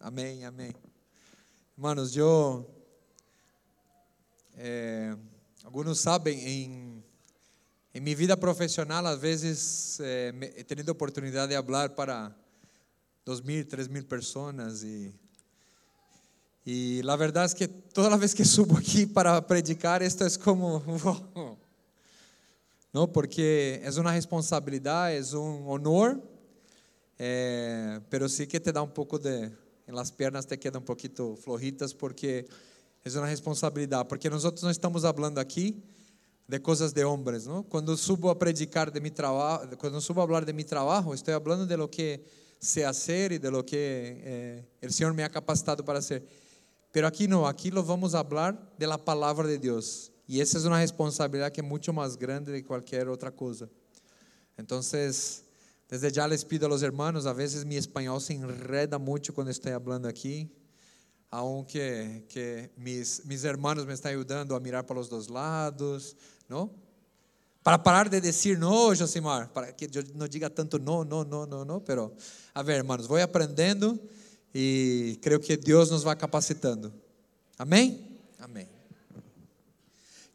Amém, amém. Hermanos, eu. Eh, alguns sabem, em, em minha vida profissional, às vezes eh, me- he tenido de falar para dois mil, três mil pessoas e e a verdade é que toda vez que subo aqui para predicar, esto é como não, porque é uma responsabilidade, é um honor, eh, pero sí que te dá um pouco de, em las pernas te queda um pouquito flojitas porque é uma responsabilidade, porque nós não estamos falando aqui de coisas de hombres, não? Quando subo a predicar de mi trabalho, quando subo a falar de mi trabalho, estou falando de lo que sé hacer e de lo que eh, el Senhor me ha capacitado para hacer. Pero aqui não, aqui lo vamos a hablar de la palavra de Deus. E essa é uma responsabilidade que é muito mais grande de qualquer outra coisa. Então, desde já les pido a los hermanos, a vezes mi espanhol se enreda muito quando estou falando aqui, aunque que mis, mis hermanos me estão ajudando a mirar para os dois lados, não? Para parar de dizer no, Josimar, para que eu não diga tanto no, no, no, no, no, pero a ver, hermanos, vou aprendendo e creio que Deus nos vai capacitando. Amém? Amém.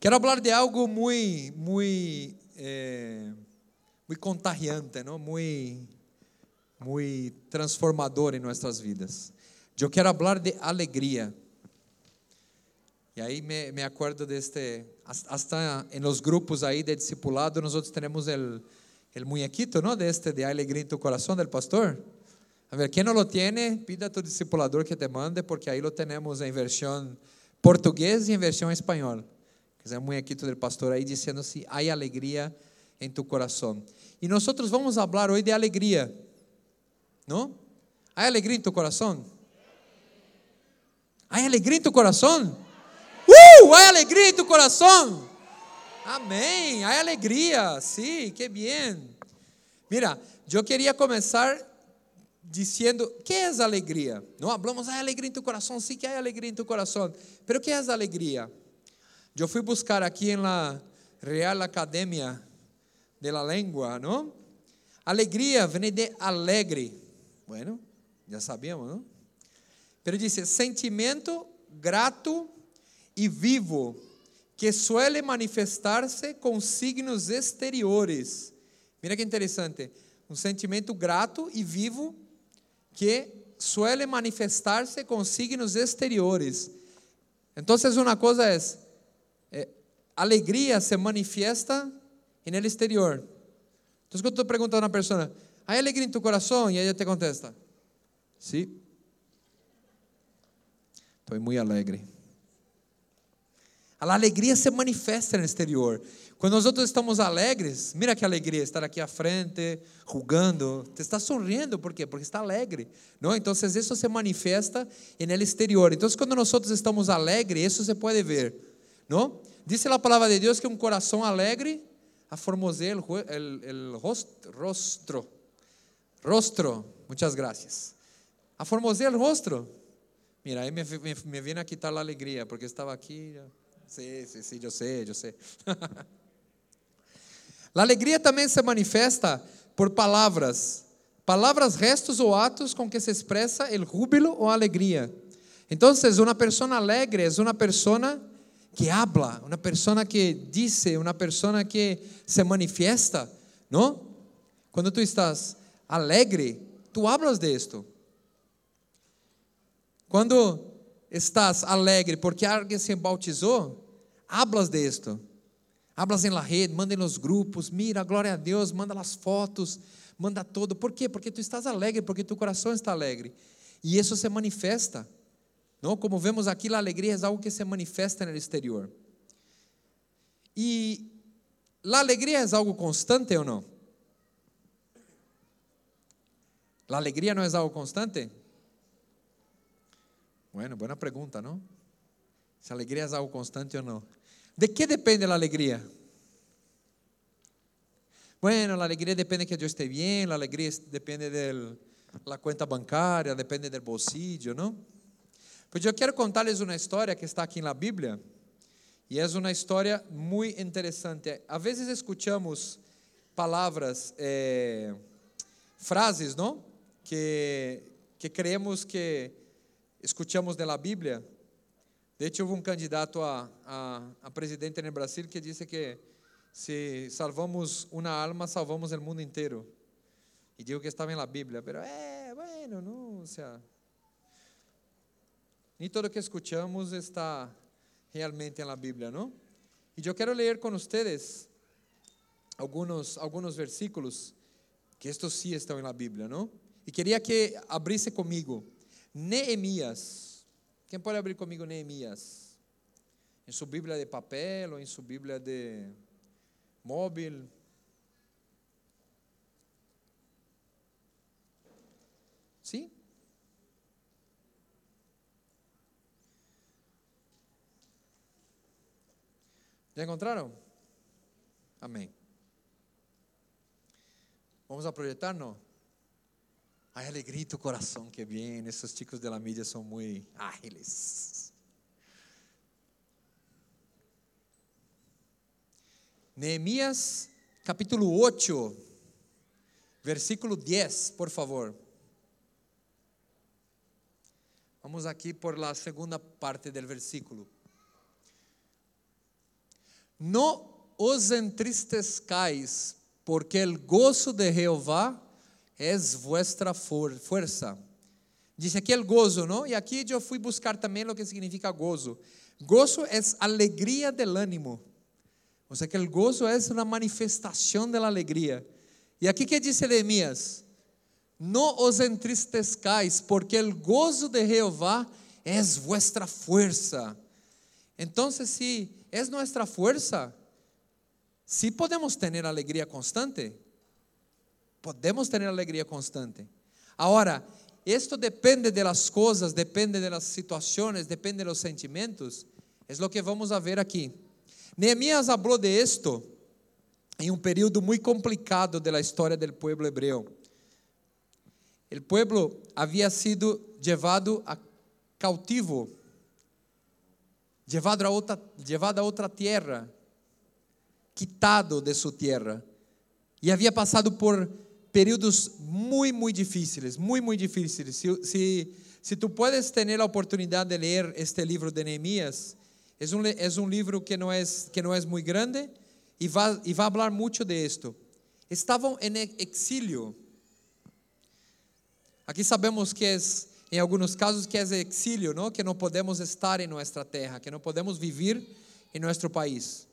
Quero falar de algo muito, muito, eh, muito contagiante, não? Muito, muito transformador em nossas vidas. Eu quero falar de alegria. E aí me, me acordo deste, hasta em los grupos aí de discipulado, nós temos el, el muñequito, ¿no? De este de alegria em tu coração del pastor. A ver, quem não lo tiene, pida a tu discipulador que te mande, porque aí lo tenemos em versão português e em versão espanhol. Que é o muñequito del pastor aí dizendo se há alegria em tu coração. E nós vamos falar hoje de alegria, não? Há alegria em tu coração? Há alegria em tu coração? Uh, há alegria em tu coração? Amém, há alegria, sim, sí, que bem. Mira, eu queria começar dizendo, que é alegria? Não hablamos, há alegria em tu coração, sim que há alegria em tu coração. Pero que é a alegria? Eu fui buscar aqui na Real Academia de la Lengua? Alegria vem de alegre. Bueno, já sabíamos, não? Pero dice, sentimento grato e vivo que suele manifestar-se com signos exteriores. Mira que interessante. Um sentimento grato e vivo que suele manifestar-se com signos exteriores. Então, uma coisa é, é alegria se manifesta no exterior. Então, quando tu pergunta a uma pessoa, ¿Há alegria em tu coração? E ela te contesta, sim. Sí. Estou muito alegre. A alegria se manifesta no exterior. Quando nós outros estamos alegres, mira que alegria estar aqui à frente, jugando, te está sorrindo, por quê? Porque está alegre, não? Então, isso se manifesta no exterior. Então, quando nós outros estamos alegres, isso se pode ver, não? Diz a palavra de Deus que um coração alegre aformosea el, el rostro, rostro, muchas gracias. Aformosea el rostro. Mira, aí me, me, me vem a quitar a alegria, porque estava aqui. Sim, sim, sim, eu sei, eu sei. a alegria também se manifesta por palavras, palavras, gestos ou atos com que se expressa o júbilo ou alegria. Então, uma pessoa alegre é uma pessoa que habla, uma pessoa que diz, uma pessoa que se manifesta, não? Quando tu estás alegre, tu hablas de esto. Quando estás alegre porque alguém se bautizou, hablas de esto. Hablas em la rede, manda nos grupos, mira, glória a Deus, manda as fotos, manda todo. Por quê? Porque tu estás alegre, porque tu coração está alegre. E isso se manifesta. Não? Como vemos aqui, a alegria é algo que se manifesta no exterior. E a alegria é algo constante ou não? A alegria não é algo constante? Bueno, boa pergunta, não? Se a alegria é algo constante ou não? De que depende a alegria? Bueno, a alegria depende que eu esteja bem, a alegria depende da conta bancária, depende do bolsillo, não? Pois eu quero contar-lhes uma história que está aqui na Bíblia, e é uma história muito interessante. Às vezes escutamos palavras, eh, frases, não? Que, que creemos que escuchamos de la Biblia. De hecho, hubo un candidato a, a, a presidente en el Brasil que dice que si salvamos una alma, salvamos el mundo entero. Y digo que estaba en la Biblia, pero eh, bueno, no, o sea, ni todo que escuchamos está realmente en la Biblia, ¿no? Y yo quiero leer con ustedes algunos, algunos versículos que estos sí están en la Biblia, ¿no? Y quería que abrisse conmigo Nehemías. ¿Quién puede abrir conmigo Nehemías? En su Biblia de papel o en su Biblia de móvil. ¿Sí? ¿Ya encontraron? Amén. Vamos a proyectarnos. Hay alegría en tu corazón que bien. Esos chicos de la media son muy ágiles. Nehemías capítulo 8, versículo 10, por favor. Vamos aqui por la segunda parte del versículo. No os entristezcáis, porque el gozo de Jehová es vuestra fuerza. Dice aqui el gozo, ¿no? E aqui eu fui buscar também o que significa gozo. Gozo é alegria del ânimo. O sea que el gozo é uma manifestação da alegria. E aqui que diz Jeremias? No os entristezcáis, porque el gozo de Jehová es vuestra fuerza. Entonces, si es nuestra fuerza, si podemos tener alegría constante. Podemos tener alegría constante. Ahora, esto depende de las cosas, depende de las depende de los sentimientos. Es lo que vamos a ver aqui. Neemias habló de esto em um período muito complicado da história do povo hebreu. O povo havia sido levado a cautivo, levado a outra, levado a outra terra, quitado de sua terra, e havia passado por períodos muito, muito difíceis, muito, muito difíceis. Se, se, se tu puedes ter a oportunidade de ler este livro de Neemias, é um, é um livro que não é, que não é muito grande e vai, e vai falar muito de esto. Estavam em exílio. Aqui sabemos que é, em alguns casos, que é exílio, não? que não podemos estar em nossa terra, que não podemos viver em nosso país.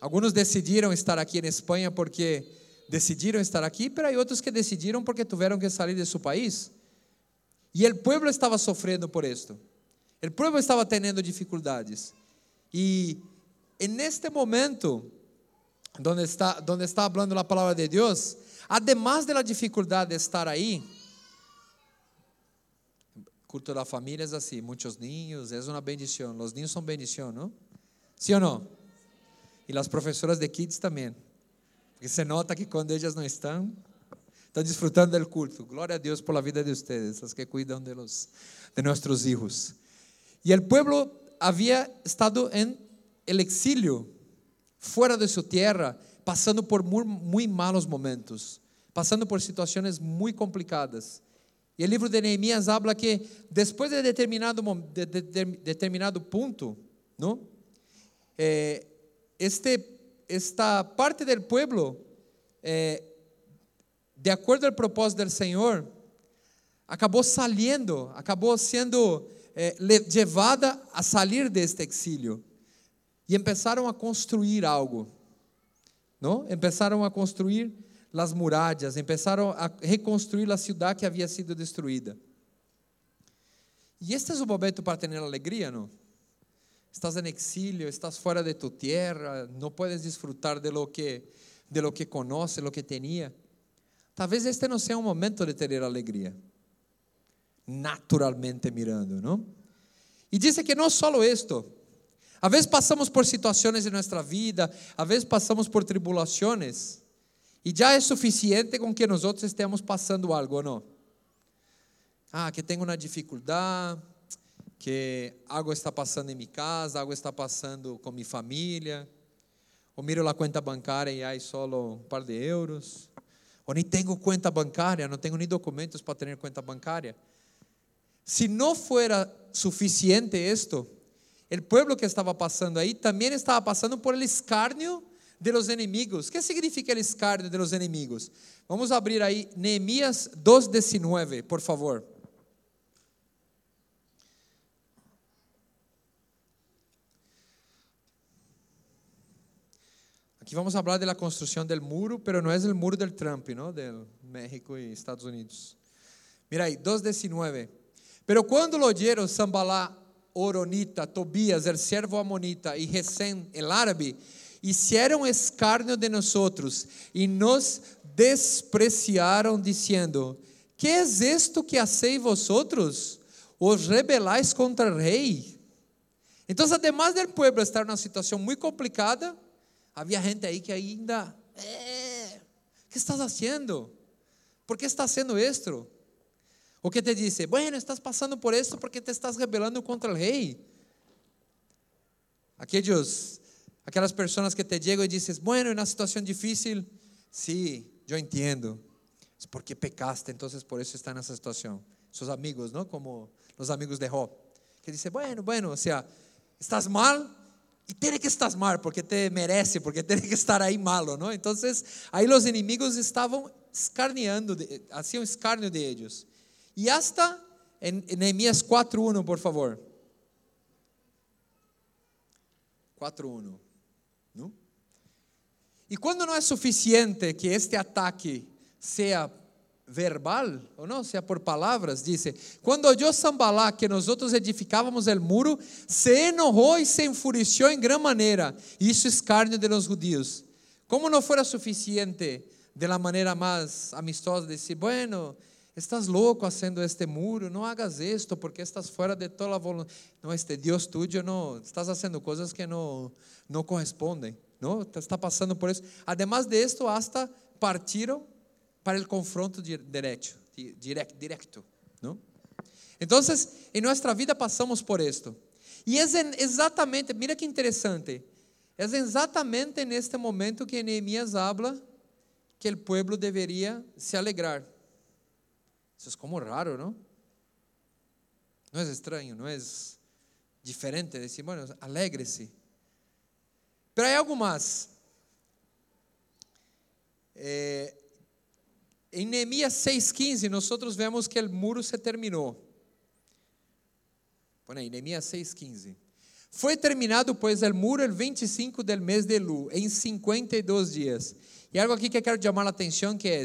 Alguns decidiram estar aqui em Espanha porque decidiram estar aqui, mas há outros que decidiram porque tiveram que sair de seu país. E o povo estava sofrendo por isto. O povo estava tendo dificuldades. E en este momento, donde está, donde está hablando la palabra de Dios, además de la dificultad de estar ahí, culto da família é assim, muitos niños, é uma bendição. Os niños são bendição, não? Sim ou não? E as professoras de kids também. Porque se nota que quando elas não estão, estão desfrutando do culto. Glória a Deus por la vida de ustedes, as que cuidam de, los, de nossos hijos. E o povo havia estado em el exilio, fuera de su tierra, pasando por muy, muy malos momentos, pasando por situaciones muy complicadas. E o livro de Neemias habla que depois de determinado, de, de, de, determinado ponto, não? Eh, este, esta parte do pueblo, eh, de acordo ao propósito do Senhor, acabou saliendo, acabou sendo eh, levada a sair deste exílio e começaram a construir algo. Não? Começaram a construir as muralhas, começaram a reconstruir a cidade que havia sido destruída. E este é o momento para ter alegria, não? Estás em exílio, estás fora de tu terra, não puedes disfrutar de lo que de lo que conoce, lo que tenía. Talvez este não seja um momento de ter alegria. Naturalmente mirando, não? E diz que não só isto, a vezes passamos por situações em nossa vida, a vezes passamos por tribulações, e já é suficiente com que nós estejamos passando algo, não? Ah, que tenho uma dificuldade, que algo está passando em minha casa, algo está passando com minha família, ou miro a conta bancária e há só um par de euros, ou nem tenho conta bancária, não tenho nem documentos para ter conta bancária. si no fuera suficiente esto, el pueblo que estaba pasando ahí también estaba pasando por el escarnio de los enemigos. ¿Qué significa el escarnio de los enemigos? Vamos abrir ahí Nehemías 2:19, por favor. Aqui vamos falar da construção do muro, pero não é o muro del Trump, ¿no? Del México e Estados Unidos. Mira aí, 2.19. Pero quando lo oyeron Sambalá, Oronita, Tobías, el servo amonita e Gesem, el árabe, hicieron escarnio de nosotros e nos despreciaram, dizendo: Que es esto que hacéis vosotros? Os rebelais contra el rei? Então, además del pueblo estar numa situação muito complicada, Havia gente aí que ainda, eh, que estás haciendo? ¿Por que estás haciendo esto? O que te dice, bueno, estás passando por esto porque te estás rebelando contra o rei. Aqueles, aquelas pessoas que te chegam e dizem, bueno, em uma situação difícil, sí, eu entendo. Es porque pecaste, então por isso está nessa situação. Seus amigos, não? Como os amigos de Jó, que dizem, bueno, bueno, ou seja, estás mal, y tiene que estar mal porque te merece, porque tiene que estar ahí malo, ¿no? Entonces, ahí los enemigos estaban escarneando, hacían escarnio de ellos. Y hasta en Nehemías 4.1, por favor. 4.1, ¿no? Y cuando no es suficiente que este ataque sea verbal, ou não, se é por palavras, dice, quando oyó Sambalá que nós edificávamos el muro, se enojou e se enfureció em gran maneira, isso escárnio de los judíos. Como não fora suficiente de la maneira mais amistosa decir, bueno, estás louco haciendo este muro, não hagas esto porque estás fora de toda a voluntade. Não, este Deus tuyo, não, estás haciendo coisas que não, não correspondem, não, está passando por isso. Además de esto, hasta partiram para o confronto direto, directo, directo ¿no? Entonces, en nuestra vida passamos por esto. E é exatamente, mira que interessante, é exatamente neste momento que Neemias habla que o pueblo deveria se alegrar. Isso é como raro, não? Não é estranho, não é diferente decir, bueno, alegre-se. Algo mais. Eh, em Neemias 6,15, nós vemos que o muro se terminou. Põe aí, Neemias 6,15. Foi terminado, pois, o muro el 25 del mês de Lu, em 52 dias. E algo aqui que quero chamar a atenção que é,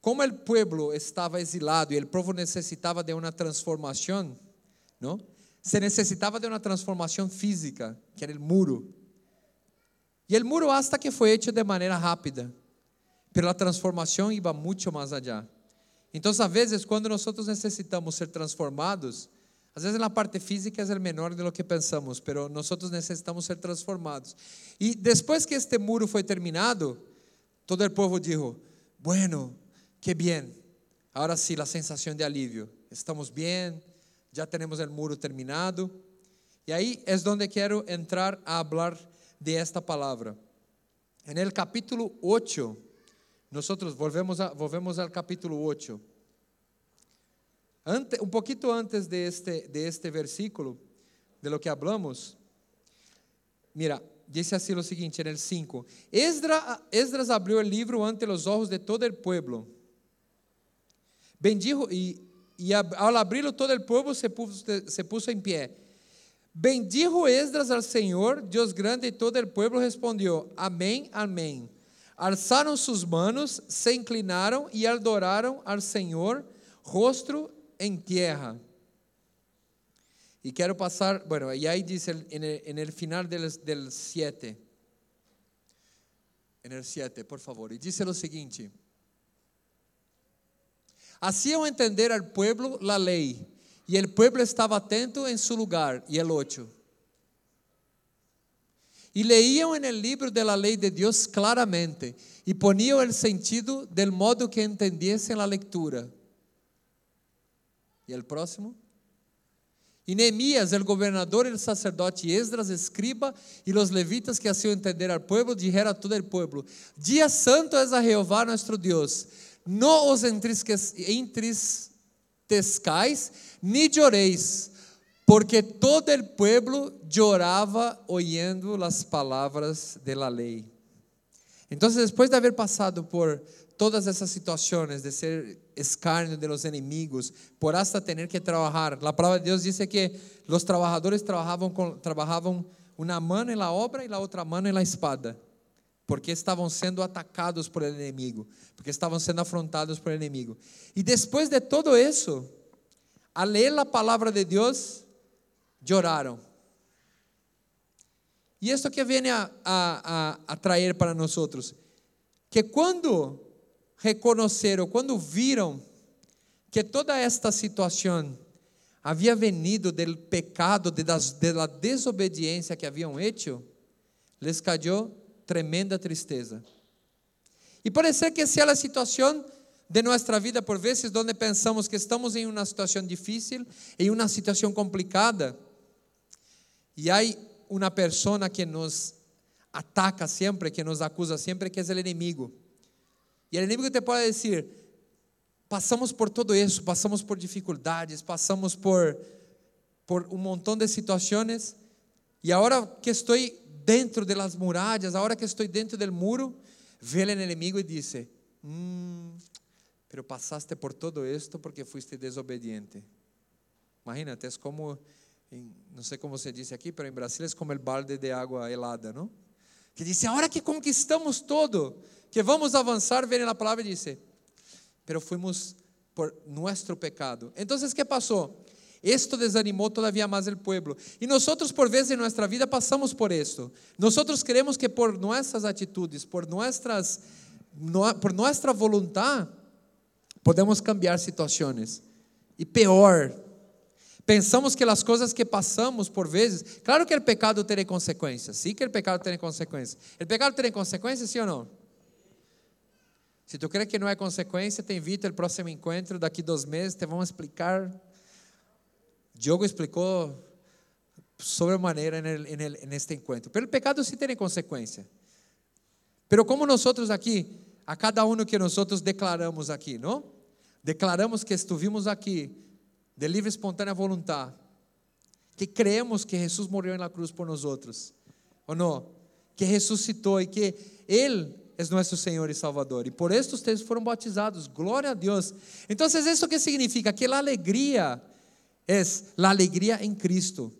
como o pueblo estava exilado e o povo necessitava de uma transformação, não? Se necessitava de uma transformação física, que era o muro. E o muro hasta que foi hecho de maneira rápida pela transformação iba muito mais allá. Então, às vezes, quando nós necessitamos ser transformados, às vezes na parte física é menor de lo que pensamos, mas nós necessitamos ser transformados. E depois que este muro foi terminado, todo o povo dijo: Bueno, que bien. Agora sim, a sensação de alívio. Estamos bem, já temos o muro terminado. E aí é onde quero entrar a falar de esta palavra. En el capítulo 8 Nosotros volvemos, a, volvemos al capítulo 8. Ante, un poquito antes de este, de este versículo, de lo que hablamos, mira, dice así lo siguiente en el 5: Esdras, Esdras abrió el libro ante los ojos de todo el pueblo. Bendijo, y, y al abrirlo todo el pueblo se puso, se puso en pie. Bendijo Esdras al Señor, Dios grande, y todo el pueblo respondió: Amén, amén. Alçaram suas manos, se inclinaram e adoraram ao Senhor, rostro em terra. E quero passar, bueno, e aí diz en el, final del, del siete, en el siete, por favor, e diz o seguinte: Hacían entender al pueblo la lei, e el pueblo estava atento em su lugar. E el ocho. E leíam en el libro de la ley de Dios claramente e poniam el sentido del modo que entendiesen la lectura. E el próximo? E Neemías, el gobernador, el sacerdote Esdras, escriba, e los levitas que hacían entender al pueblo, dijeron a todo el pueblo: Dia santo es a Jehová nuestro Dios, no os entris, entristezcais ni lloréis, porque todo el pueblo lloraba oyendo las palabras de la ley. Entonces, después de haber pasado por todas essas situações de ser escárnio de los enemigos, por hasta tener que trabajar. La palabra de Dios dice que los trabajadores trabajaban, con, trabajaban una mano en la obra y la otra mano en la espada, porque estavam sendo atacados por el enemigo, porque estavam sendo afrontados por el enemigo. E depois de todo isso, a ler a palavra de Deus, lloraram. E isso que vem a, a, a, a para nós, que quando reconheceram, quando viram que toda esta situação havia venido do pecado, de, das, de la desobediência que haviam hecho, les cayó tremenda tristeza. E pode ser que seja a situação de nossa vida, por vezes, onde pensamos que estamos em uma situação difícil, em uma situação complicada, e há uma pessoa que nos ataca sempre, que nos acusa sempre, que é o inimigo. E o inimigo te pode dizer: passamos por todo isso, passamos por dificuldades, passamos por, por um montão de situações, e agora que estou dentro de las murallas, agora que estou dentro del muro, vê o inimigo e diz: mm, pero passaste por todo esto porque fuiste desobediente. Imagínate, é como, não sei como se diz aqui, mas em Brasil é como o balde de água helada, não? Que diz: agora que conquistamos todo, que vamos avançar, vem na palavra e diz: pero fuimos por nuestro pecado. Então, ¿qué passou? Esto desanimou todavía mais o pueblo. E nós, por vezes, em nossa vida passamos por esto. Nós queremos que por nossas atitudes, por, nuestras, por nossa vontade, podemos cambiar situações. E pior, pensamos que as coisas que passamos por vezes, claro que o pecado tem consequências, sim que o pecado tem consequências. O pecado tem consequências, sim ou não? Se tu crê que não é consequência, te invito ao próximo encontro daqui dois meses, te vamos explicar. Diogo explicou sobremaneira neste encontro. Pero o pecado sim tem consequência. Pero como nós aqui, a cada um que nós declaramos aqui, não? Declaramos que estivemos aqui de livre espontânea vontade, que creemos que Jesus morreu na cruz por nós outros, ou não? Que ressuscitou e que Ele é nosso Senhor e Salvador. E por estes textos foram batizados. Glória a Deus. Então, isso que significa? Que a alegria é a alegria em Cristo.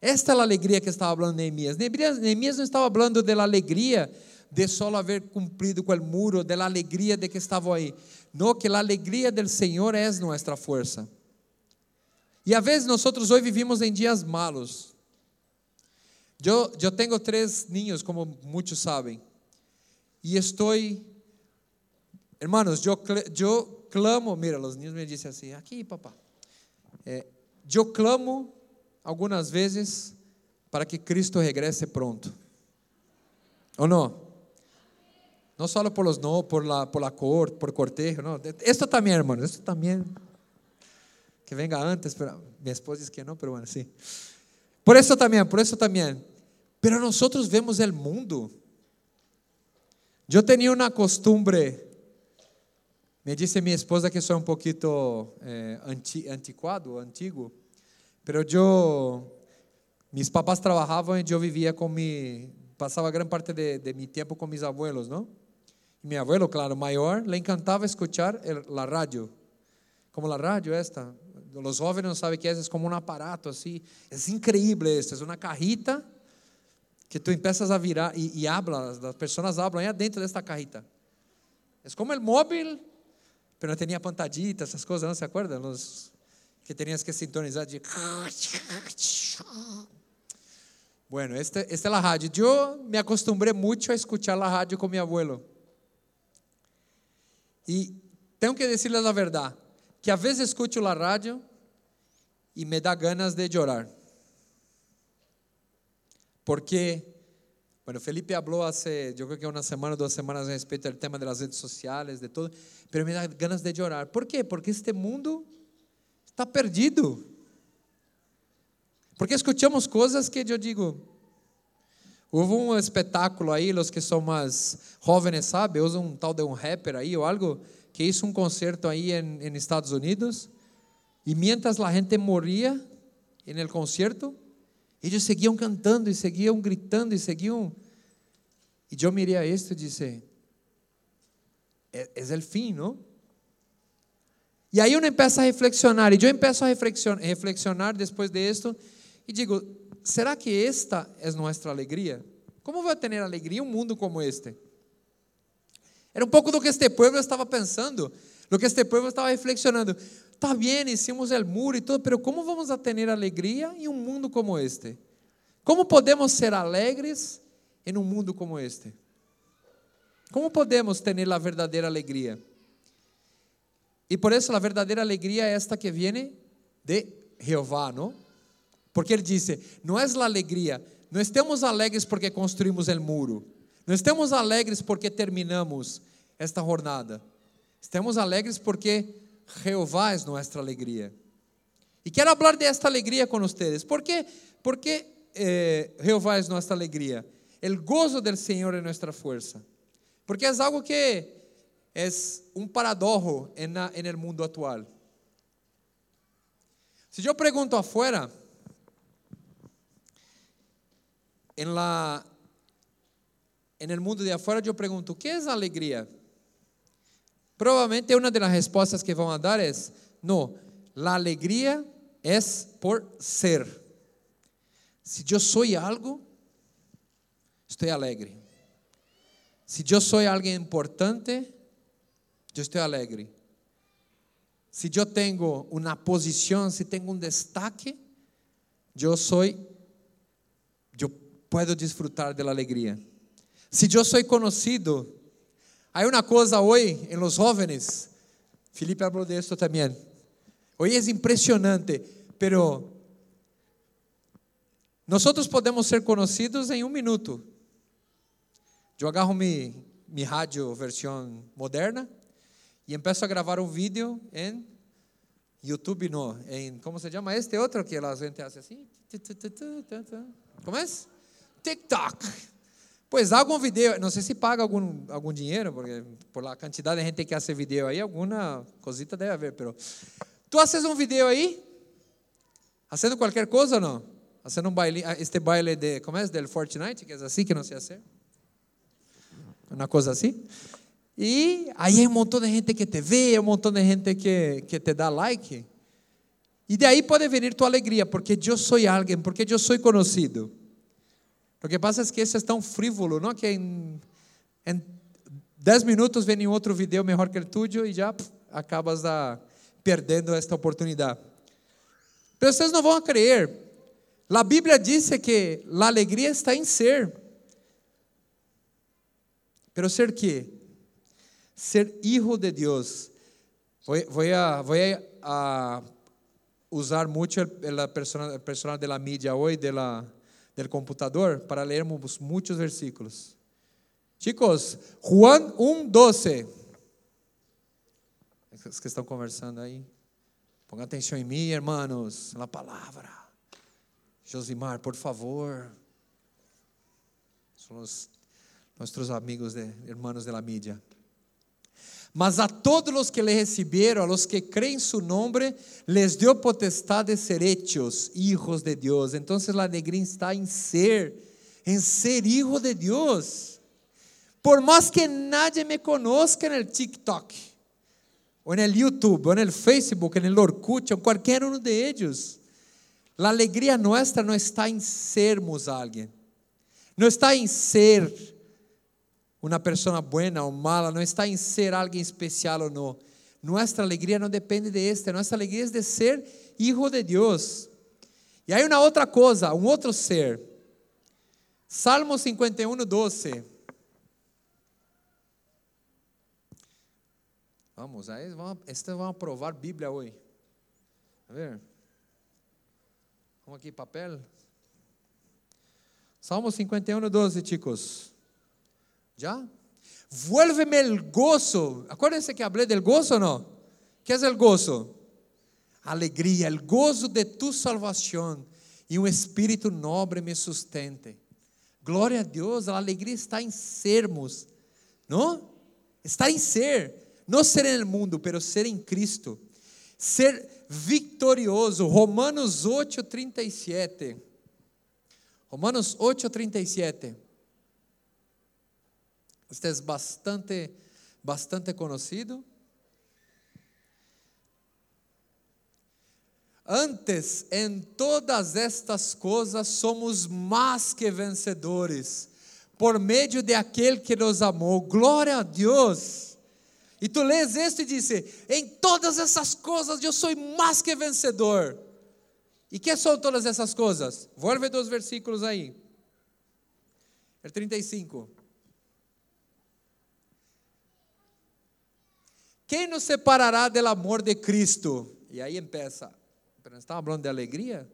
Esta é a alegria que estava falando Neemias. Neemias não estava falando da alegria de só haver cumprido com o muro, da alegria de que estava aí. Não, que a alegria do Senhor é nossa força. E às vezes nós hoje vivimos em dias malos. Eu, tenho três ninhos, como muitos sabem. E estou, hermanos, eu, clamo, mira, os niños me dizem assim, aqui, papá, é, eu clamo algumas vezes para que Cristo regrese pronto. Ou não? Não só por los no, por la, por la cor, por cortejo, não. Esto também, hermano, esto também. Que venga antes, pero minha esposa diz que não, pero bueno, sí. Por isso também, por isso também. Pero nós vemos o mundo Eu tinha uma costumbre, me disse minha esposa que sou um pouquito eh, anti, antiquado, antigo, pero eu, mis papás trabalhavam e eu vivia com mi, passava grande parte de, de mi tempo com mis abuelos, não? E meu abuelo, claro, maior, le encantava escuchar a rádio, como a rádio esta. Os jovens não sabem que é, é como um aparato assim, é incrível, é uma carrita que tu empiezas a virar e, e hablas, as pessoas hablam aí dentro desta carrita. É como o móvel, mas não tinha pantadita, essas coisas, não se acorda? Los, que tenías que sintonizar de. Bueno, esta, esta é a rádio. Eu me acostumbrei muito a escuchar a rádio com meu abuelo. E tenho que dizer-lhes a verdade, que a vezes escuto a rádio e me dá ganas de chorar. Porque, bueno, Felipe habló hace, yo creo que una semana, dos semanas respecto al tema de las redes sociales, de todo, pero me da ganas de llorar. ¿Por qué? Porque este mundo está perdido. Porque escuchamos coisas que eu digo. Houve um espetáculo aí, os que são mais jovens, sabe? Usa um tal de um rapper aí ou algo que hizo um concerto aí em, Estados Unidos Y mientras la gente moría en el concierto, ellos seguían cantando y seguían gritando y seguían. Y yo miré a esto y dije, es, es el fin, ¿no? E aí uno empieza a reflexionar, e eu empiezo a reflexionar depois de esto, e digo, será que esta é nossa alegria? Como vai ter alegria um mundo como este? Era um pouco do que este povo estava pensando, do que este povo estava reflexionando. Está bem, hicimos o muro e tudo, mas como vamos a ter alegria em um mundo como este? Como podemos ser alegres em um mundo como este? Como podemos ter a verdadeira alegria? E por isso a verdadeira alegria é esta que vem de Jeová? Porque ele disse: não é a alegria, não estamos alegres porque construímos o muro, não estamos alegres porque terminamos esta jornada, estamos alegres porque Jeová é nossa alegria. E quero falar desta alegria com vocês. ¿Por quê? Porque eh, Jeová é nossa alegria. O gozo del Senhor é nossa força. Porque é algo que es un paradojo en, el mundo actual. Si yo pregunto afuera, en, la, en el mundo de afuera yo pregunto, ¿qué es alegría? Probablemente una de las respuestas que van a dar es, no, la alegría es por ser. Si yo soy algo, estoy alegre. Si yo soy alguien importante, eu estou alegre. Se eu tenho uma posição, se tenho um destaque, eu sou, eu posso desfrutar da alegria. Se eu sou conhecido, há uma coisa hoje em los jóvenes, Felipe falou de isso também. Hoje é impressionante, pero nós podemos ser conhecidos em um minuto. Eu agarro mi, mi rádio versão moderna e empiezo a gravar um vídeo em YouTube, no, em, como se chama este outro que a gente hace assim? Como é? TikTok. Pois algum vídeo, não sei se paga algum, algum dinheiro, porque por a quantidade de gente que faz vídeo aí, alguma cosita deve haver, pero tu haces um vídeo aí, fazendo qualquer coisa ou não? Fazendo um baile, ah, este baile de, como é? Del Fortnite, que é assim que não sei fazer. Uma coisa assim. E aí hay um montão de gente que te vê, um montão de gente que, que te dá like. E de aí pode vir tua alegria, porque eu sou alguém, porque eu sou conhecido. O que passa é que isso é tão frívolo, não? Que em, em 10 minutos vem outro vídeo melhor que o tuyo e já pff, acabas a, perdendo esta oportunidade. Mas vocês não vão crer. A Bíblia diz que a alegria está em ser. Pero ser que? ser hijo de. Voy, voy, a, voy a, usar el, personal, el personal de la media hoy, de la, del computador, para leermos muchos versículos. Chicos, Juan 1:12. Os que estão conversando aí, ponga atenção em mim, hermanos, na palavra. Josimar, por favor. São os nossos amigos, de, hermanos de la mídia. Mas a todos los que le recibieron, a los que creen en su nombre, les dio potestad de ser hechos hijos de Dios. Entonces la alegría está en ser, en ser hijo de Dios. Por más que nadie me conozca en el TikTok, o en el YouTube, o en el Facebook, en el Orkut, o cualquier uno de ellos, la alegría nuestra no está en sermos alguien, no está en ser uma pessoa buena ou mala, não está em ser alguém especial ou não. Nossa alegria não depende de este, nossa alegria é de ser hijo de Deus. E aí uma outra coisa, um outro ser. Salmo 51, 12. Vamos, aí vamos provar Bíblia hoje. A ver. Vamos aqui, papel. Salmo 51, 12, chicos. ¿Ya? Vuélveme el gozo. Acuérdense que hablé del gozo, ¿no? ¿Qué es el gozo? Alegría, el gozo de tu salvación y un espíritu noble me sustente. Glória a Deus, a alegria está em sermos, não? Está em ser, não ser no mundo, pero ser em Cristo. ser vitorioso. Romanos 8, 37. Romanos 8, 37. Este é bastante, bastante conhecido. Antes, em todas estas coisas, somos mais que vencedores, por meio de aquele que nos amou. Glória a Deus. E tu lês isto e diz: em todas essas coisas eu sou mais que vencedor. E que são todas essas coisas? Vou ver dois versículos aí. É 35. Quem nos separará do amor de Cristo? E aí empieza. Pero estamos falando de alegria?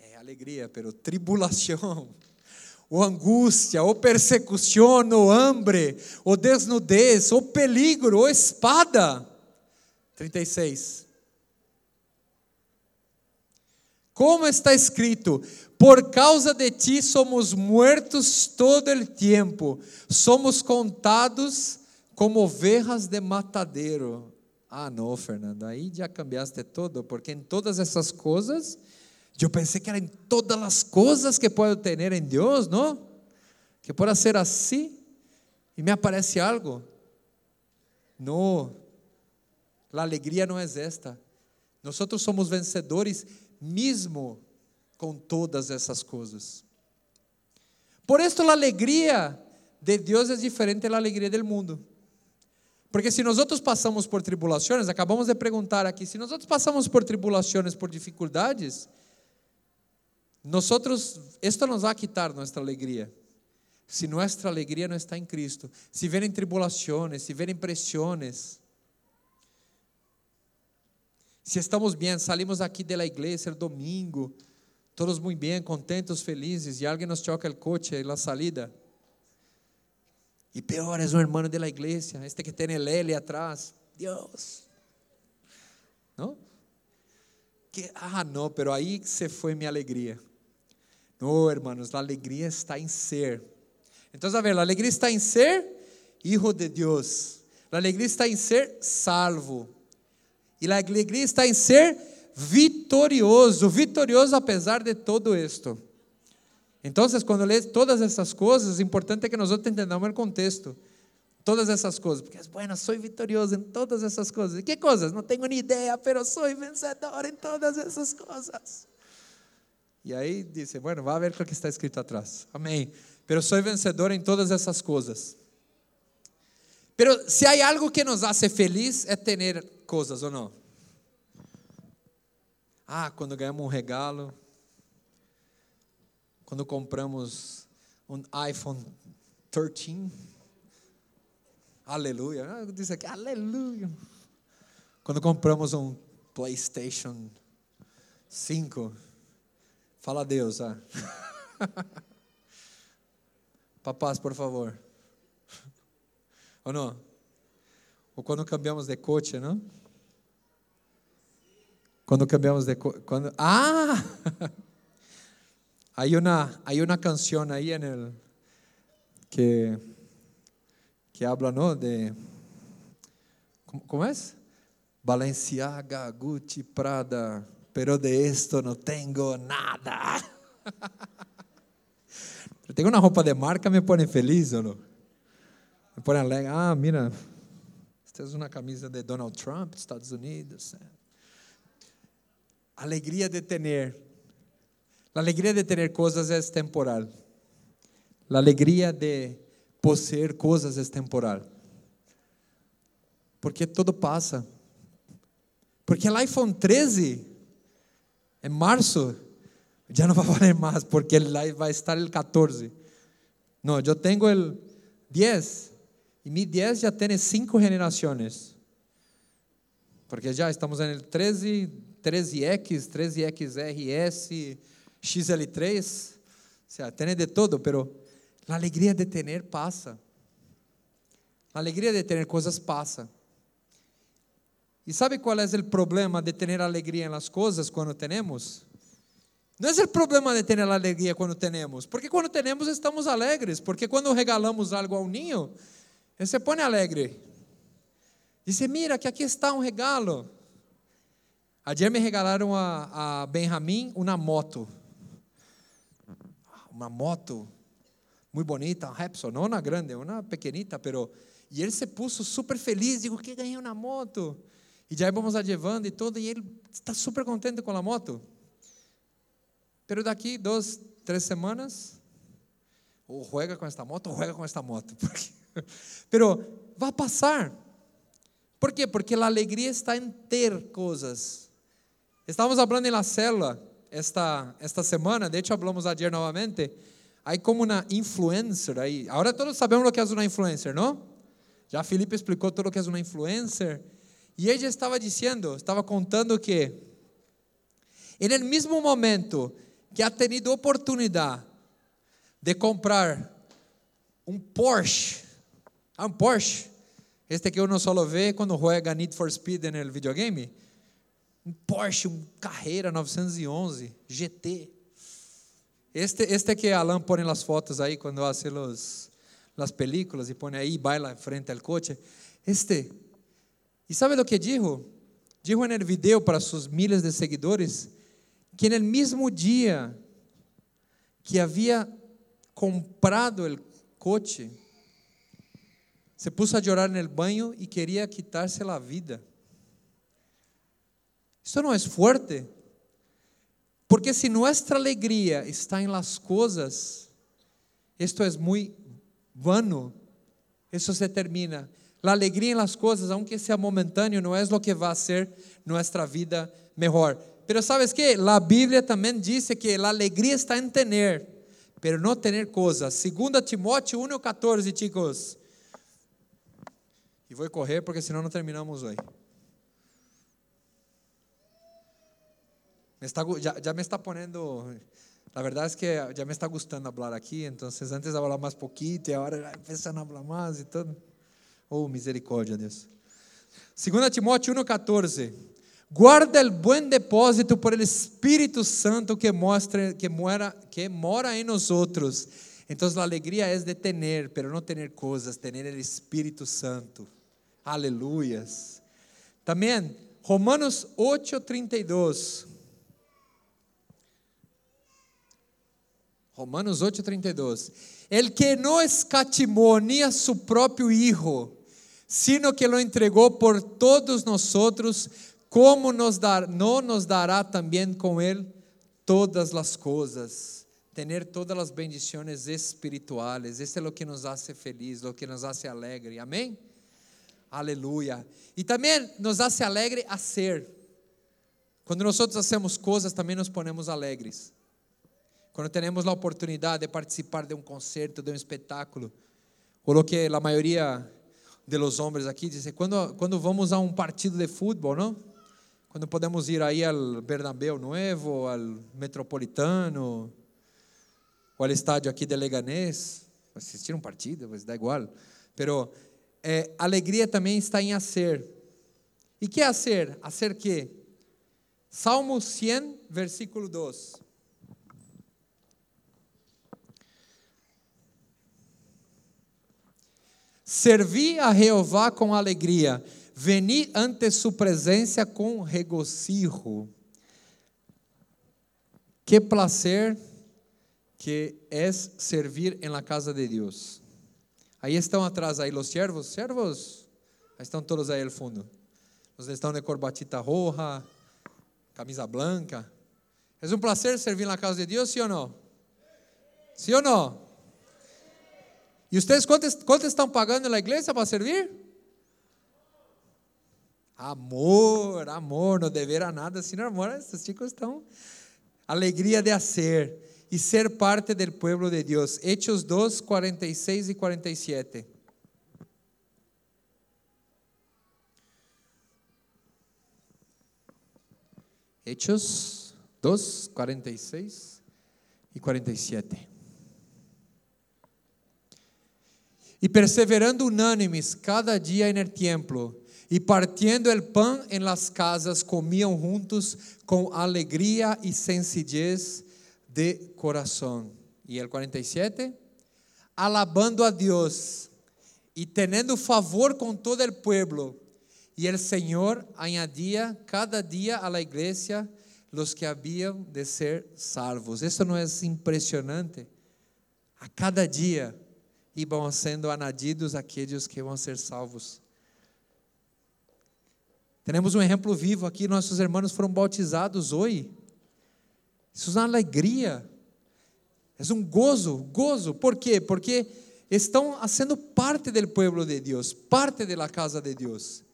É alegria, pero tribulação, ou angústia, ou persecução, ou hambre, ou desnudez, ou peligro, ou espada. 36. Como está escrito: Por causa de ti somos muertos todo el tempo, somos contados como ovelhas de matadeiro. Ah, não, Fernando, aí já cambiaste todo, porque em todas essas coisas, eu pensei que era em todas as coisas que posso ter em Deus, não? Que pode ser assim, e me aparece algo. Não, a alegria não é esta. Nós somos vencedores, mesmo com todas essas coisas. Por isso, a alegria de Deus é diferente da alegria do mundo. Porque se nós outros passamos por tribulações, acabamos de perguntar aqui, se nós outros passamos por tribulações, por dificuldades, nós outros, esto nos vai quitar nossa alegria. Se nossa alegria não está em Cristo, se verem tribulações, se verem pressões, se estamos bem, salimos aqui da igreja domingo, todos muito bem, contentos, felizes, e alguém nos choca o coche na salida. E pior, é um irmão da igreja, este que tem el atrás. Deus. Não? Que, ah, não, pero aí se foi minha alegria. Não, hermanos, a alegria está em ser. Então, a ver, a alegria está em ser hijo de Deus. A alegria está em ser salvo. E a alegria está em ser vitorioso, vitorioso apesar de todo isto. Então, quando lê todas essas coisas, o importante é que nós entendamos o contexto. Todas essas coisas, porque, bueno, sou vitorioso em todas essas coisas. E que coisas? Não tenho nem ideia, mas sou vencedor em todas essas coisas. E aí diz, bueno, vai ver o que está escrito atrás. Amém. Pero sou vencedor em todas essas coisas. Pero se há algo que nos hace feliz é ter coisas ou não? Ah, quando ganhamos um regalo, quando compramos um iPhone 13. Aleluia. Ah, Diz aqui, aleluia. Quando compramos um PlayStation 5. Fala a Deus, ah. Papás, por favor. Ou não? Ou quando cambiamos de coche, não? Quando cambiamos de coche. Quando... Ah! Hay una, hay una canción ahí en el que, que habla, ¿no? De, ¿cómo, ¿cómo, es? Balenciaga, Gucci, Prada, pero de esto no tengo nada. tengo una ropa de marca, me pone feliz o no? Me pone alegre. Ah, mira, esta es una camisa de Donald Trump, Estados Unidos. Alegria de tener a alegria de ter coisas é temporal. A alegria de possuir coisas é temporal. Porque tudo passa. Porque o iPhone 13, em março, já não vai valer mais, porque vai estar o 14. Não, eu tenho o 10, e mi 10 já tem cinco gerações. Porque já estamos no 13, 13X, 13XRS, XL3, o sea, tiene de todo, pero la alegría de tener pasa. La alegría de tener coisas passa. E sabe qual é o problema de ter alegria nas coisas quando temos? Não é o problema de ter alegria quando temos, porque quando temos estamos alegres, porque quando regalamos algo ao ninho, ele se põe alegre. Diz: Mira, que aqui está um regalo. Ayer me regalaram a, a Benjamin uma moto. Uma moto muito bonita, um Repsol, não uma grande, uma pequenita, pero e ele se puso super feliz, digo, que ganhei uma moto. E já vamos levando e tudo, e ele está super contente com a moto. Pero daqui duas, três semanas, ou juega com esta moto, ou juega com esta moto. Porque, pero vai passar. ¿Por quê? Porque a alegria está em ter coisas. Estávamos falando na célula esta, esta semana, de hecho hablamos ayer novamente, hay como uma influencer aí. Agora todos sabemos o que é uma influencer, não? Já Felipe explicou tudo o que é uma influencer. E ela estava dizendo, estava contando que, en el mesmo momento que ha tenido oportunidade de comprar um Porsche, ah, um Porsche, este que uno solo vê quando juega Need for Speed no videogame, um Porsche, um Carreira 911 GT. Este, este que Alan põe nas fotos aí quando hace los, las películas e põe aí, baila frente ao coche. Este. E sabe o que dijo? Dijo en el video para seus miles de seguidores que no mesmo dia que havia comprado o coche, se puso a chorar no banho e queria quitar-se a vida. Isso não é forte? Porque se nossa alegria está em las coisas, isto é muito vano, isso se termina. A alegria em las coisas, aunque seja momentâneo, não é o que vai ser nossa vida melhor. Pero sabes que? A Bíblia também diz que a alegria está em ter, pero não ter coisas. 2 Timóteo 1,14, chicos. E vou correr porque senão não terminamos hoje. Me está, ya, ya, me está poniendo, la verdad es que ya me está gustando hablar aquí, entonces antes hablaba más poquito y ahora empiezan a hablar más y todo. Oh, misericórdia, Deus. 2 Timóteo 1,14. Guarda el buen depósito por el Espíritu Santo que, mostra, que, mora, que mora em nosotros. Então a alegria é de tener, pero não tener coisas, tener el Espírito Santo. Aleluias. Também, Romanos 8,32. Romanos 8:32. El que no escatimó ni a su propio hijo, sino que lo entregó por todos nosotros, como nos dar, no nos dará también con él todas las cosas. Tener todas las bendiciones espirituales. Eso es lo que nos hace feliz, lo que nos hace alegre. Amén. Aleluya. Y también nos hace alegre hacer. Quando nós hacemos coisas, também nos ponemos alegres. Quando temos a oportunidade de participar de um concerto, de um espetáculo, o que a maioria de los aqui dizem, quando, quando vamos a um partido de futebol, não? Quando podemos ir aí ao Bernabéu Novo, ao Metropolitano, ou ao estádio aqui de Leganés, assistir um partido, mas dá igual. Pero é, alegria também está em hacer. E que hacer? Hacer que? Salmo 100, versículo 2. Servi a Jeová com alegria, veni ante sua presença com regocijo. Que placer que é servir em la casa de Deus. Aí estão atrás aí os servos, servos, estão todos aí no fundo. Os estão de corbatita roja, camisa blanca. É um prazer servir na casa de Deus, sim ou não? Sim ou não? E vocês quanto, quanto estão pagando na igreja para servir? Amor, amor, não deverá nada, senão amor, esses chicos estão. Alegria de hacer e ser parte do povo de Deus. Hechos 2, 46 e 47. Hechos 2, 46 e 47. E perseverando unânimes cada dia no templo, e partiendo el pan em las casas, comiam juntos com alegria e sencillez de coração. E el 47, alabando a Deus e tendo favor com todo el pueblo, y el Señor añadía cada día a la iglesia los que habían de ser salvos. Eso no es impresionante. A cada dia iam sendo añadidos aqueles que vão ser salvos. Temos um exemplo vivo aqui, nossos irmãos foram bautizados hoje. Isso é uma alegria, é um gozo, gozo. ¿Por quê? Porque estão sendo parte do povo de Deus, parte da casa de Deus.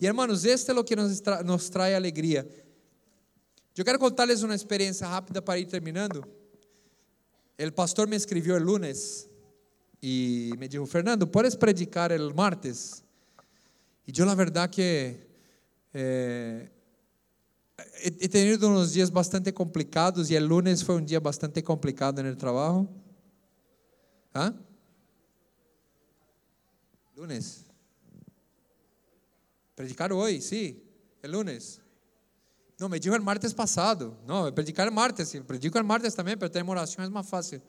E hermanos, este é o que nos, tra nos traz alegria. Eu quero contar-lhes uma experiência rápida para ir terminando. O pastor me escreveu el lunes e me disse: Fernando, ¿puedes predicar el martes? E eu, na verdade, que eh, he tenido uns dias bastante complicados e o lunes foi um dia bastante complicado no trabalho. ¿Ah? Lunes. Predicar hoje, sim, é lunes. Não, me dijo el martes passado. Não, predicar el martes. Predico el martes também, pero tenemos oração é mais fácil.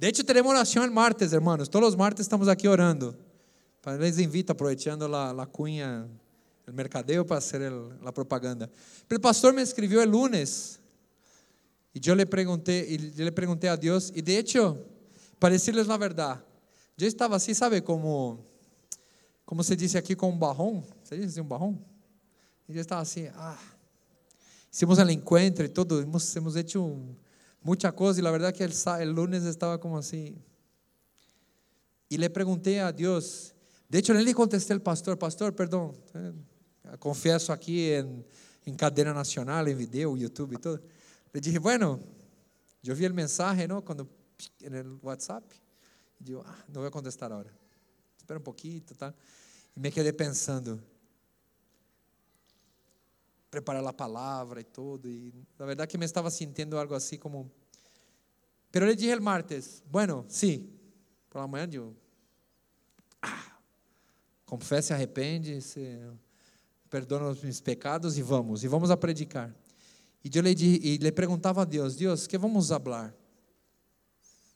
De hecho, tenemos oração el martes, hermanos. Todos os martes estamos aqui orando. Les invito, aproveitando a, a cunha, o mercadeo para fazer a propaganda. O pastor me escreveu el lunes. E eu lhe perguntei, e eu lhe perguntei a Deus. E de hecho, para decirles a verdade, eu estava assim, sabe, como, como se disse aqui, com um barrão. Você disse um barrão? E eu estava assim, ah hicimos el encuentro y todo, hemos, hemos hecho mucha cosa y la verdad que el, el lunes estaba como así. Y le pregunté a Dios, de hecho le contesté al pastor, pastor, perdón, eh, confieso aquí en, en cadena nacional, en video, YouTube y todo. Le dije, bueno, yo vi el mensaje, ¿no? Cuando en el WhatsApp, ah, no voy a contestar ahora. Espera un poquito, tá? Y me quedé pensando, preparar a palavra e tudo. E na verdade que me estava sentindo algo assim como. Pero le dije el martes, bueno, sí, por la manhã eu, ah, confessa e arrepende, se, perdona os meus pecados e vamos, e vamos a predicar. E eu lhe, e lhe perguntava a Deus, Deus, que vamos falar?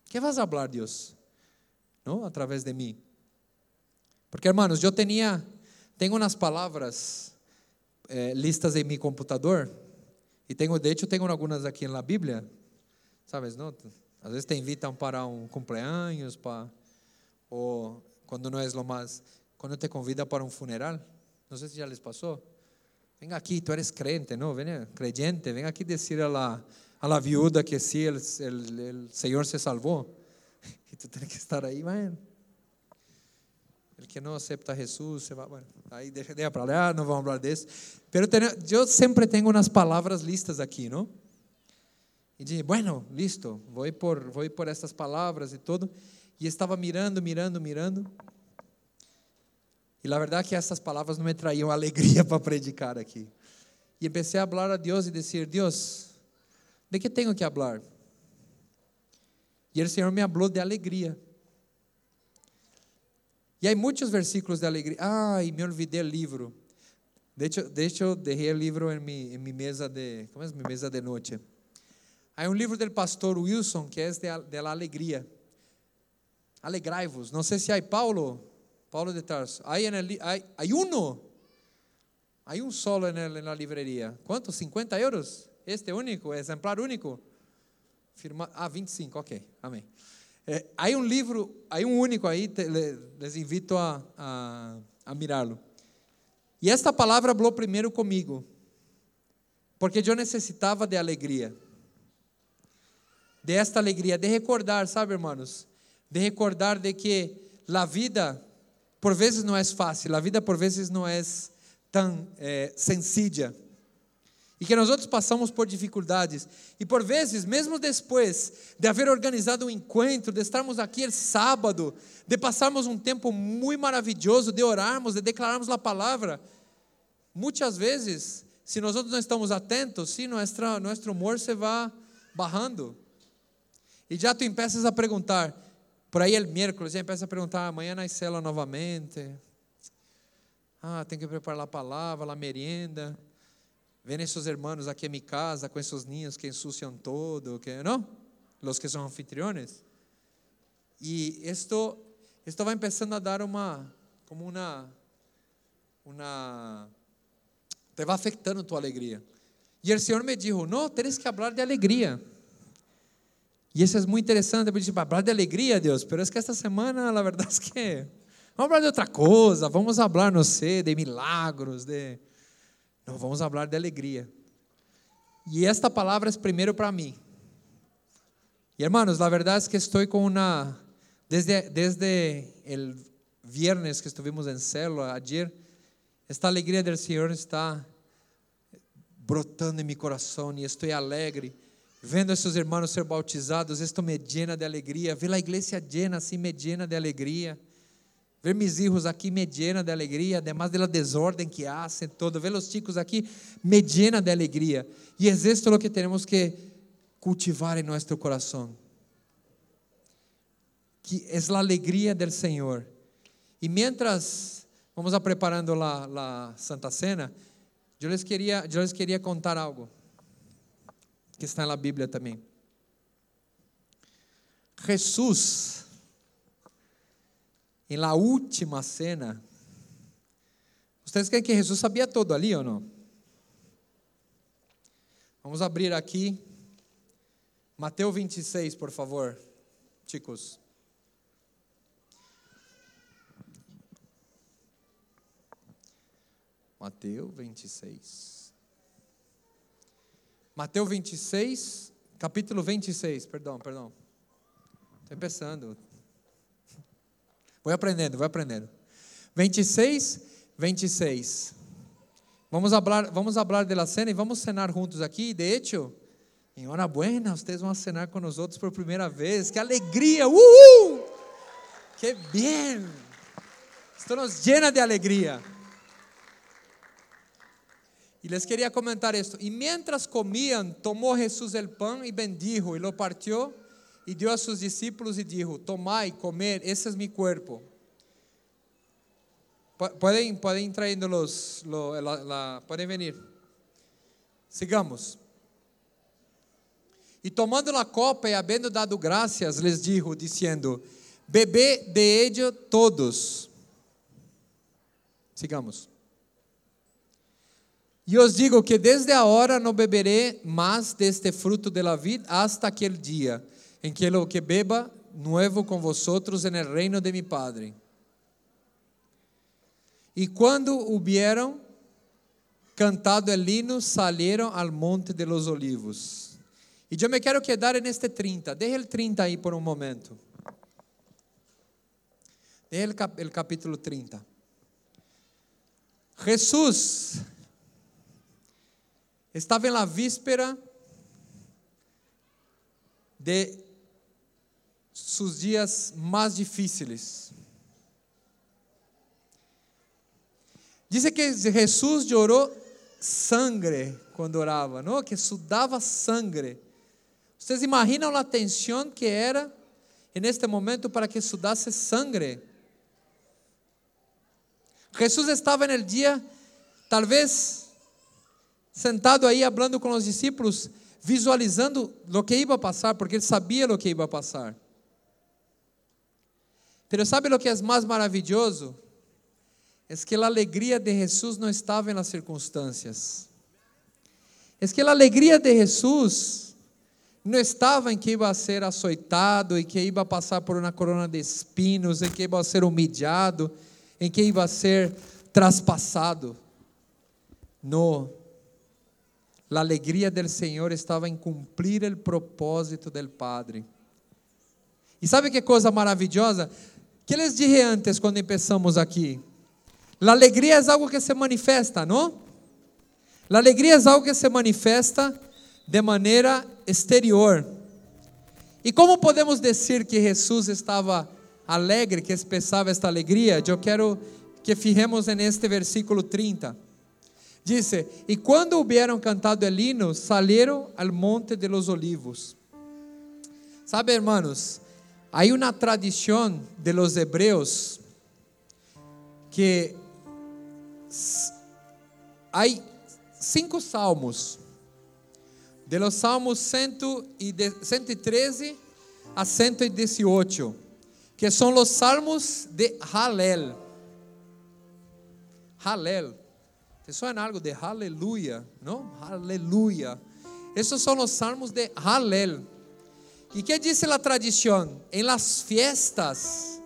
Que vas a falar, Deus? Não? Através de mim. Porque, hermanos, eu tinha, tenho umas palavras é, listas em meu computador e tenho, de hecho, tenho algumas aqui na Bíblia, sabes, não? Às vezes te invitam para um cumpleaños, para, ou quando não é lo mais, quando te convida para um funeral, não sei se já les passou. Venga aqui, tu eres crente, não? Venha, creyente, venga aqui dizer a la, a la viuda que sí, el, el, el Senhor se salvou. E tu tens que estar aí, mano. El que não acepta Jesus, você vai, bueno, deixa para lá, não vamos falar desse. Pero eu sempre tenho umas palavras listas aqui, não? E disse, bueno, listo, vou por, vou por essas palavras e tudo. E estava mirando, mirando, mirando. E a verdade é que essas palavras não me traíam alegria para predicar aqui. E comecei a falar a Deus e dizer, Deus, de que tenho que falar? E o Senhor me falou de alegria. E há muitos versículos de alegria. E me olvidei o livro. Deixa, deixa eu deixei o livro em minha, em minha mesa de, como é minha mesa de noite. Há um livro do pastor Wilson que é de, de alegria. Alegrai-vos. Não sei se há Paulo, Paulo de Tarso. Há, uno. Há um solo na livraria. Quanto? 50 euros? Este único, exemplar único? Firma, ah, 25, ok. Amém. É, há um livro, há um único aí, te, les invito a, a, a mirá-lo. E esta palavra falou primeiro comigo, porque eu necessitava de alegria. De esta alegria, de recordar, sabe, irmãos? De recordar de que a vida, por vezes, não é fácil, a vida, por vezes, não é tão é, sencilla e que nós outros passamos por dificuldades. E por vezes, mesmo depois de haver organizado um encontro, de estarmos aqui sábado, de passarmos um tempo muito maravilhoso, de orarmos, de declararmos a palavra, muitas vezes, se nós outros não estamos atentos, sim, nosso, nosso humor se vai barrando. E já tu empiezas a perguntar, por aí el miércoles, já empieza a perguntar, amanhã na célula novamente. Ah, tem que preparar a palavra, a merienda. Ven esos hermanos aqui a mi casa com esses niños que ensuciam todo, que, ¿no? Los que são anfitriones. E esto, esto vai começando a dar uma, como uma, una te va afectando tu alegría. Y el Señor me dijo, no, tienes que hablar de alegría. Y eso es muy interesante, porque tipo, hablar de alegría, Dios, pero es que esta semana la verdad es que vamos hablar de outra coisa, vamos hablar, não sei, de milagros, de... Não, vamos hablar de alegria. E esta palavra é primeiro para mim. E hermanos, la verdad es que estoy con una, desde, desde viernes que estuvimos en célula, ayer, esta alegria del Senhor está brotando em meu coração e estou alegre. Vendo esses irmãos ser bautizados, isto me llena de alegria. Ver a igreja llena assim me llena de alegria. Ver meus filhos aqui me llena de alegria, además de la desordem que hacen todo. Ver os chicos aqui me llena de alegria. E é isto o que temos que cultivar em nosso coração. Que é a alegria do Senhor. E mientras vamos a preparando a Santa Cena, eu les queria, eu les contar algo que está na Bíblia também. Jesus, em la última cena, vocês querem que Jesus sabia todo ali ou não? Vamos abrir aqui, Mateus 26, por favor, chicos. Mateus 26. Mateus 26, capítulo 26, perdão, perdão. Estou pensando. Vou aprendendo, vou aprendendo. 26, 26. Vamos falar, vamos falar da cena e vamos cenar juntos aqui. De hecho, em hora buena, vocês vão cenar com nós outros por primeira vez. Que alegria! Uhul! Que bem! Isto nos llena de alegria. E les queria comentar esto. E mientras comían, tomou Jesus el pan e bendijo, e lo partió, e dio a sus discípulos e dijo, tomai, comer, esse é mi cuerpo. Podem, podem trayendo los, lo, la, la, podem venir. Sigamos. E tomando a copa e havendo dado graças, les dijo, dizendo: Bebê de ello todos. Sigamos. E os digo que desde a hora não beberei mais deste fruto de la vid hasta aquele dia em que lo que beba nuevo com vosotros en el reino de mi Padre. E quando hubieron cantado el hino, salieron al monte de los olivos. E eu me quero quedar neste 30. Deje el 30 aí por um momento. Deje el, cap, el capítulo 30. Jesús estava na víspera de seus dias mais difíceis. Diz que Jesus chorou sangue quando orava, não? Que sudava sangue. Vocês imaginam a tensão que era neste momento para que sudasse sangue? Jesus estava no dia, talvez sentado aí, falando com os discípulos, visualizando o que ia passar, porque ele sabia o que ia passar. Pero sabe o que é mais maravilhoso? É que a alegria de Jesus não estava nas circunstâncias. É que a alegria de Jesus não estava em que ia ser açoitado, em que ia passar por uma corona de espinos, em que ia ser humilhado, em que ia ser traspassado. No, a alegria del Senhor estava em cumprir o propósito del Padre. E sabe que coisa maravilhosa? Que les dije antes quando começamos aqui? A alegria é algo que se manifesta, não? A alegria é algo que se manifesta de maneira exterior. E como podemos dizer que Jesus estava alegre, que expressava esta alegria? Eu quero que fijemos neste versículo 30. Dice, e quando hubieron cantado el hino, salieron al monte de los olivos. Sabe, hermanos, hay una tradición de los hebreos que hay cinco salmos, de los salmos 113 a 118, que son los salmos de Halel. Halel. ¿Te suena algo de aleluya? ¿No? Aleluya. Esos son los salmos de Halel. ¿Y qué dice la tradición? En las fiestas,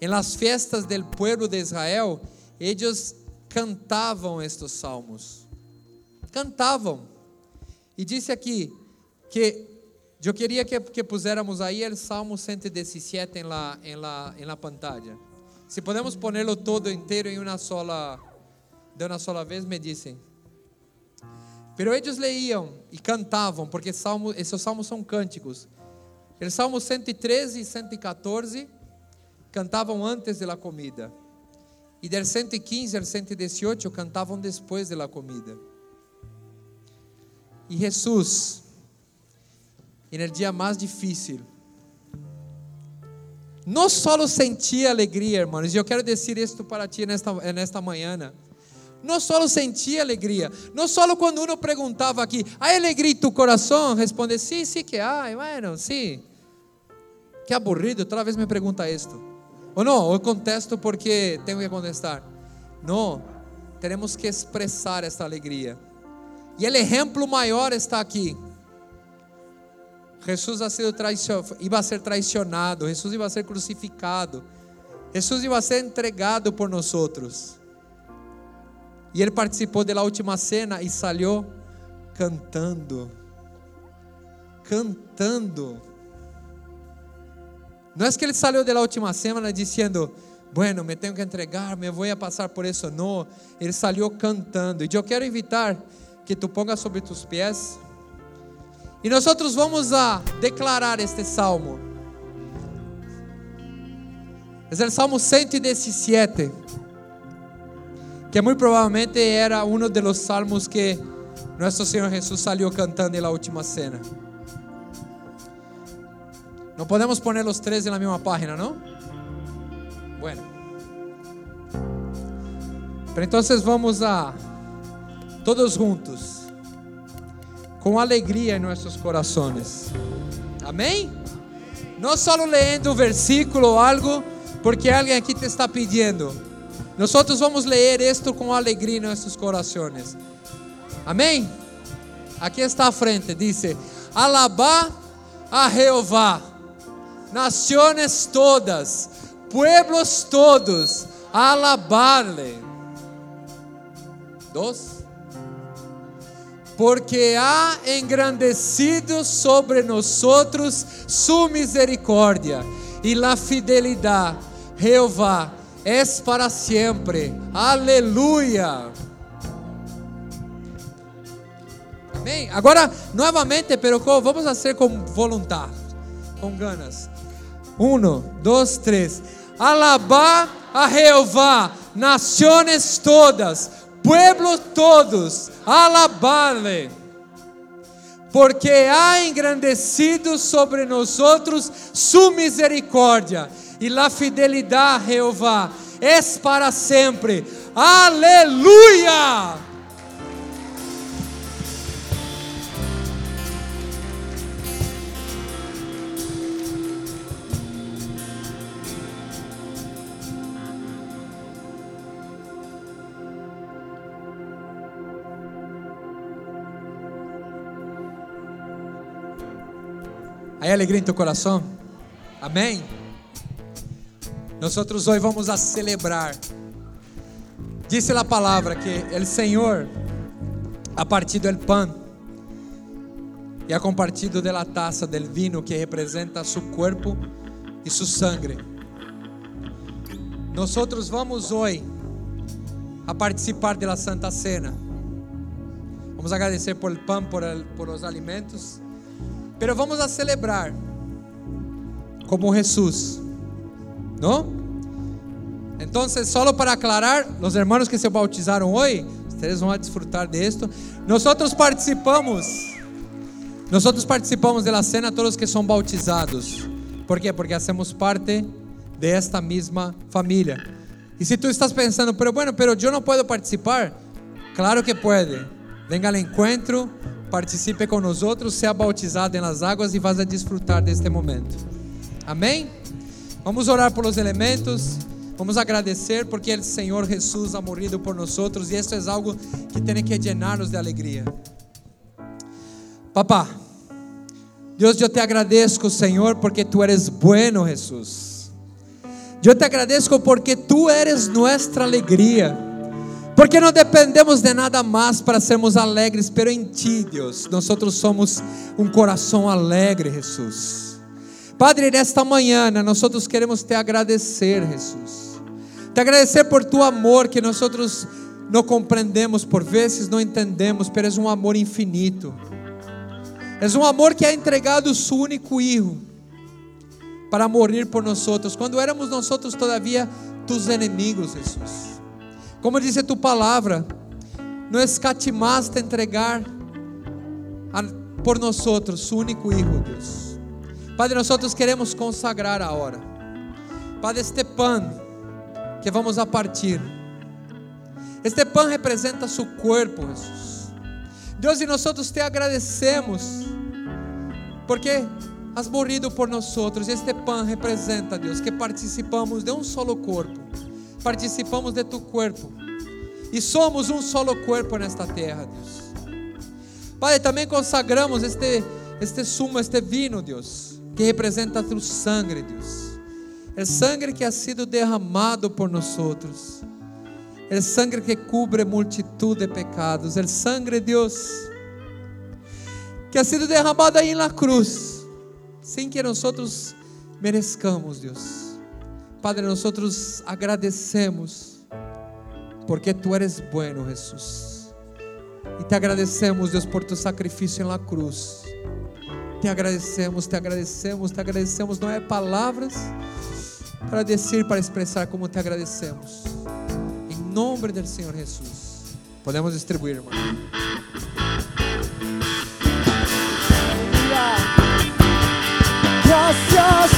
en las fiestas del pueblo de Israel, ellos cantavam estes salmos. Cantavam. E disse aqui que eu queria que, que puséramos aí o Salmo 117 em la, em la, em la pantalla. Se podemos ponerlo todo inteiro em uma sola, de uma sola vez, me dizem. Pero eles leiam e cantavam, porque salmo, esses salmos são cânticos. O Salmo 113 e 114 cantavam antes da comida. E del 115 al 118 cantavam depois da comida. E Jesus no dia mais difícil, não só sentia alegria, irmãos, e eu quero dizer isto para ti nesta, nesta manhã. Não só sentia alegria, não só quando uno perguntava aqui, há alegria em tu coração? Responde, sim, sí, sim que há, bueno, sim. Que aburrido, toda vez me pergunta isto. Ou não, eu contesto porque tenho que contestar. Não, temos que expressar esta alegria. E o exemplo maior está aqui. Jesus ia ser traicionado, Jesus ia ser crucificado, Jesus ia ser entregado por nós outros. E ele participou da última cena e saiu cantando. Cantando. Não é que ele saiu da última cena dizendo, bueno, me tenho que entregar, me vou a passar por isso. Não, ele saiu cantando. E eu quero invitar que tu pongas sobre tus pés. E nós vamos a declarar este salmo. É o Salmo 117, que muito provavelmente era um dos salmos que nosso Senhor Jesus saiu cantando na última cena. Não podemos poner os três na mesma página, não? Bueno. Pero entonces vamos a todos juntos, com alegria em nossos corações. Amém? Não só lendo um versículo ou algo, porque alguém aqui te está pedindo. Nós vamos ler isto com alegria em nossos corações. Amém? Aqui está à frente, diz: Alabá a Jeová, nações todas, pueblos todos, alabarle. Dos porque ha engrandecido sobre nosotros su misericordia y la fidelidad. Jehová es para siempre. Aleluia. Amém? Agora, novamente, pero vamos fazer com vontade, com ganas. Um, dois, três. Alabá a Jeová, nações todas pueblos todos, alabarle, porque ha engrandecido sobre nosotros su misericordia e la fidelidad, Jehová, es para sempre. Aleluia! Hay alegria em tu coração? Amém? Nós hoje vamos a celebrar. Disse a palavra que o Senhor ha partido el pan e ha compartido de taça del vino que representa su e su sangre. Nós vamos hoje a participar de la Santa Cena. Vamos agradecer por el pan, por, el, por alimentos. Pero vamos a celebrar como Jesús, ¿no? Entonces, solo para aclarar, los hermanos que se bautizaron hoy, ustedes van a disfrutar de esto. Nosotros participamos, nosotros participamos de la cena todos que son bautizados. ¿Por qué? Porque hacemos parte de esta misma familia. Y si tú estás pensando, pero bueno, pero yo no puedo participar, claro que puede. Venga al encuentro, participe outros, seja bautizado nas águas e vá a desfrutar deste momento. Amém? Vamos orar pelos elementos, Vamos agradecer porque o Senhor Jesus ha morrido por nós e isso é algo que tem que llenar-nos de alegria. Papá, Deus, eu te agradeço, Senhor, porque tu eres bueno, Jesus. Eu te agradeço porque tu eres nossa alegria. Porque não dependemos de nada mais para sermos alegres, pero em ti, Deus, nós somos um coração alegre, Jesus. Padre, nesta manhã, nós queremos te agradecer, Jesus. Te agradecer por tu amor que nós não compreendemos por vezes, não entendemos, mas é um amor infinito. É um amor que ha entregado seu único Hijo para morrer por nós. Quando éramos nós todavia tus enemigos, Jesus. Como diz tu palavra, não escatimaste a entregar por nós seu único Hijo, Deus. Padre, nós queremos consagrar a hora. Padre, este pão que vamos a partir. Este pão representa seu corpo, Jesus. Deus, e nós te agradecemos, porque has morrido por nós. Este pão representa, Deus, que participamos de um solo corpo, participamos de tu corpo, e somos um solo corpo nesta terra, Deus. Pai, também consagramos este, este sumo, este vinho, Deus, que representa tu sangue, Deus é sangue que ha sido derramado por nós outros. É sangue que cubre multitud de pecados. É sangue de Deus que ha sido derramado aí na cruz, sem que nós outros merezcamos, Deus. Padre, nosotros agradecemos porque tú eres bueno, Jesús. Y te agradecemos, Dios, por tu sacrificio en la cruz. Te agradecemos, te agradecemos, te agradecemos. Não é palavras para dizer, para expressar como te agradecemos. Em nome do Senhor Jesus. Podemos distribuir, irmão. Gracias,